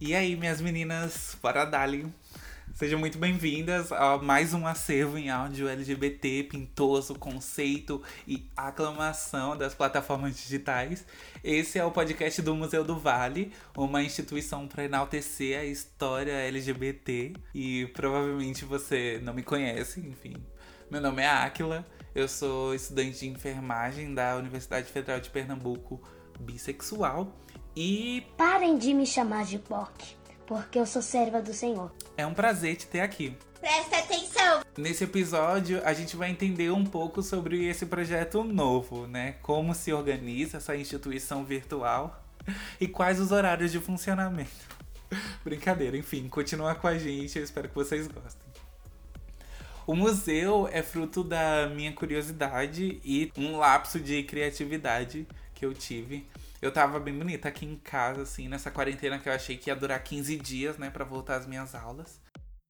E aí, minhas meninas, para Dali. Sejam muito bem-vindas a mais um acervo em áudio LGBT, pintoso, conceito e aclamação das plataformas digitais. Esse é o podcast do Museu do Vale, uma instituição para enaltecer a história LGBT. E provavelmente você não me conhece, enfim. Meu nome é Áquila, eu sou estudante de enfermagem da Universidade Federal de Pernambuco, bissexual. E Parem de me chamar de POC, porque eu sou serva do Senhor. é um prazer te ter aqui. Presta atenção! Nesse episódio, a gente vai entender um pouco sobre esse projeto novo, né? Como se organiza essa instituição virtual e quais os horários de funcionamento. Brincadeira, enfim, continua com a gente, eu espero que vocês gostem. O museu é fruto da minha curiosidade e um lapso de criatividade que eu tive. Eu tava bem bonita aqui em casa, assim, nessa quarentena que eu achei que ia durar 15 dias, né, pra voltar às minhas aulas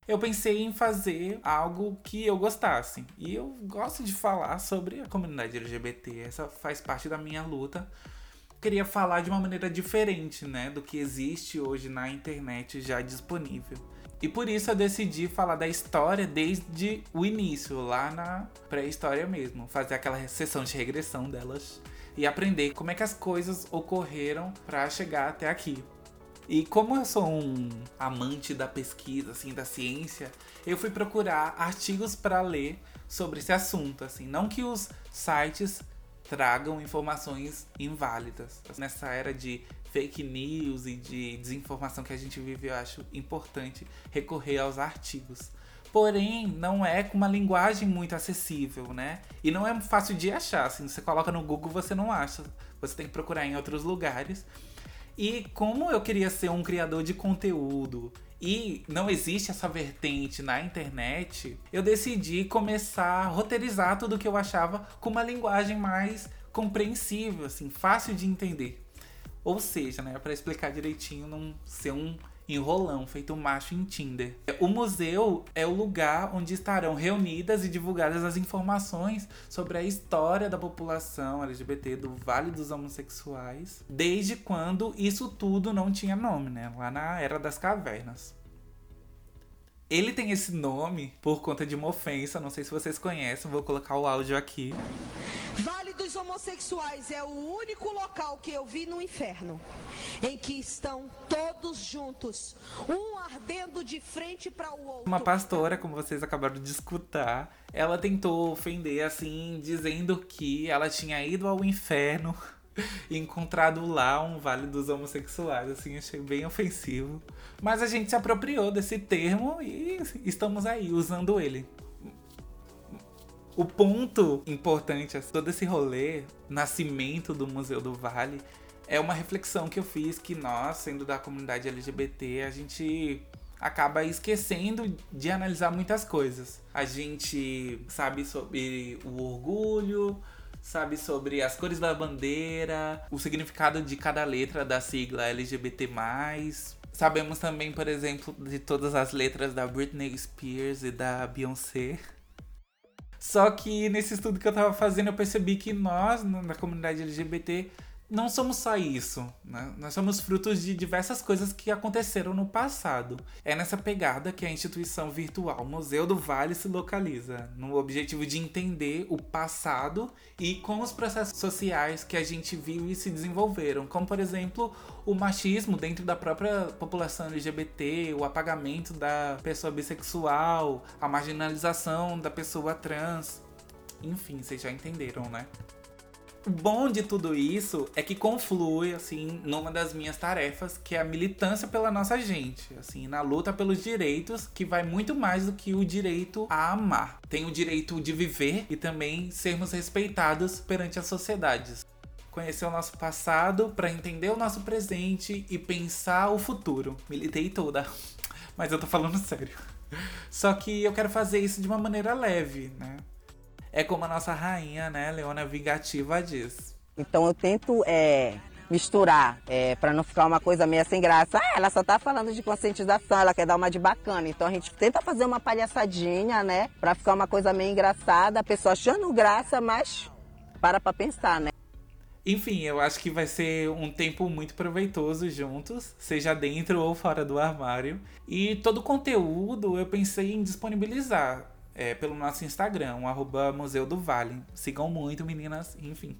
eu pensei em fazer algo que eu gostasse. E eu gosto de falar sobre a comunidade LGBT, essa faz parte da minha luta. Queria falar de uma maneira diferente, né, do que existe hoje na internet já disponível. E por isso eu decidi falar da história desde o início, lá na pré-história mesmo, fazer aquela sessão de regressão delas e aprender como é que as coisas ocorreram para chegar até aqui. E como eu sou um amante da pesquisa, assim, da ciência, eu fui procurar artigos para ler sobre esse assunto, assim, não que os sites tragam informações inválidas. Nessa era de fake news e de desinformação que a gente vive, eu acho importante recorrer aos artigos. Porém, não é com uma linguagem muito acessível, né? E não é fácil de achar. Assim, você coloca no Google, você não acha. Você tem que procurar em outros lugares. E como eu queria ser um criador de conteúdo e não existe essa vertente na internet, eu decidi começar a roteirizar tudo que eu achava com uma linguagem mais compreensível, assim, fácil de entender. Ou seja, né, para explicar direitinho, não ser um enrolão feito macho em Tinder. O museu é o lugar onde estarão reunidas e divulgadas as informações sobre a história da população LGBT do Vale dos Homossexuais, desde quando isso tudo não tinha nome, né? Lá na Era das Cavernas. Ele tem esse nome por conta de uma ofensa, não sei se vocês conhecem, vou colocar o áudio aqui. Dos homossexuais é o único local que eu vi no inferno em que estão todos juntos, um ardendo de frente para o outro. Uma pastora, como vocês acabaram de escutar, ela tentou ofender assim, dizendo que ela tinha ido ao inferno e encontrado lá um vale dos homossexuais. Assim, achei bem ofensivo. Mas a gente se apropriou desse termo e estamos aí usando ele. O ponto importante, assim, todo esse rolê, nascimento do Museu do Vale, é uma reflexão que eu fiz que nós, sendo da comunidade LGBT, a gente acaba esquecendo de analisar muitas coisas. A gente sabe sobre o orgulho, sabe sobre as cores da bandeira, o significado de cada letra da sigla LGBT+. Sabemos também, por exemplo, de todas as letras da Britney Spears e da Beyoncé. Só que nesse estudo que eu tava fazendo, eu percebi que nós, na comunidade LGBT, não somos só isso, né? Nós somos frutos de diversas coisas que aconteceram no passado. É nessa pegada que a instituição virtual Museu do Vale se localiza, no objetivo de entender o passado e como os processos sociais que a gente viu e se desenvolveram, como por exemplo o machismo dentro da própria população LGBT, o apagamento da pessoa bissexual, a marginalização da pessoa trans. Enfim, vocês já entenderam, né? O bom de tudo isso é que conflui, assim, numa das minhas tarefas, que é a militância pela nossa gente, assim, na luta pelos direitos, que vai muito mais do que o direito a amar. Tem o direito de viver e também sermos respeitados perante as sociedades. Conhecer o nosso passado para entender o nosso presente e pensar o futuro. Militei toda, mas eu tô falando sério. Só que eu quero fazer isso de uma maneira leve, né? É como a nossa rainha, né, Leona Vingativa diz. Então eu tento é, misturar, é, para não ficar uma coisa meio sem graça. Ah, ela só tá falando de conscientização, ela quer dar uma de bacana. Então a gente tenta fazer uma palhaçadinha, né? Pra ficar uma coisa meio engraçada, a pessoa achando graça, mas para pra pensar, né? Enfim, eu acho que vai ser um tempo muito proveitoso juntos, seja dentro ou fora do armário. E todo o conteúdo eu pensei em disponibilizar é, pelo nosso Instagram, arroba Museu do Vale. Sigam muito, meninas, enfim.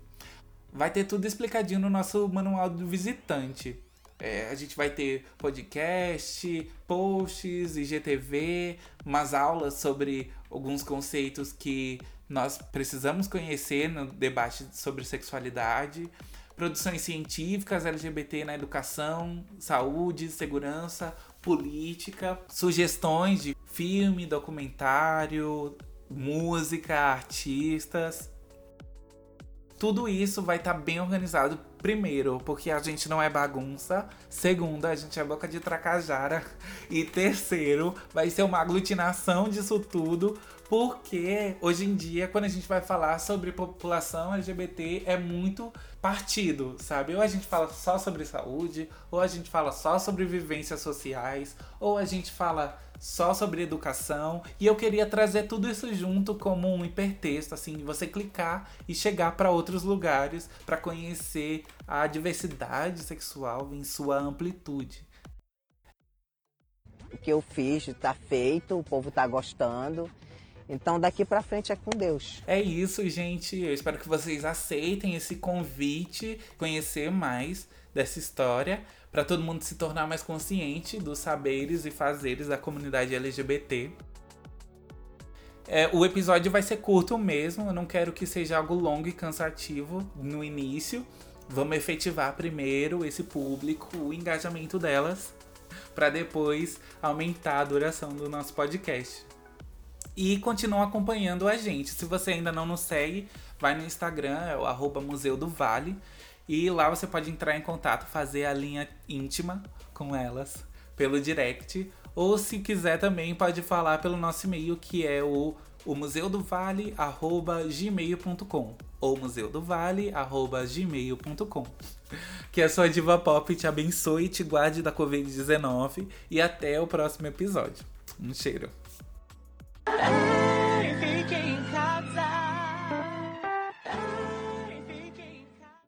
Vai ter tudo explicadinho no nosso manual do visitante. É, a gente vai ter podcast, posts, IGTV, umas aulas sobre alguns conceitos que nós precisamos conhecer no debate sobre sexualidade, produções científicas LGBT na educação, saúde, segurança, política, sugestões de filme, documentário, música, artistas. Tudo isso vai estar tá bem organizado, primeiro, porque a gente não é bagunça. Segundo, a gente é boca de tracajara. E terceiro, vai ser uma aglutinação disso tudo, porque hoje em dia, quando a gente vai falar sobre população LGBT, é muito partido, sabe? Ou a gente fala só sobre saúde, ou a gente fala só sobre vivências sociais, ou a gente fala só sobre educação. E eu queria trazer tudo isso junto como um hipertexto, assim, você clicar e chegar para outros lugares para conhecer a diversidade sexual em sua amplitude. O que eu fiz está feito, o povo está gostando. Então daqui para frente é com Deus. É isso, gente. Eu espero que vocês aceitem esse convite, conhecer mais dessa história para todo mundo se tornar mais consciente dos saberes e fazeres da comunidade LGBT. É, o episódio vai ser curto mesmo, eu não quero que seja algo longo e cansativo no início. Vamos efetivar primeiro esse público, o engajamento delas, para depois aumentar a duração do nosso podcast. E continua acompanhando a gente. Se você ainda não nos segue, vai no Instagram, é o arroba Museu do Vale. E lá você pode entrar em contato, fazer a linha íntima com elas pelo direct. Ou se quiser também pode falar pelo nosso e-mail que é o, o museudovale@gmail.com ou museudovale@gmail.com. Que a sua diva pop te abençoe e te guarde da COVID-19 e até o próximo episódio. Um cheiro. Yeah.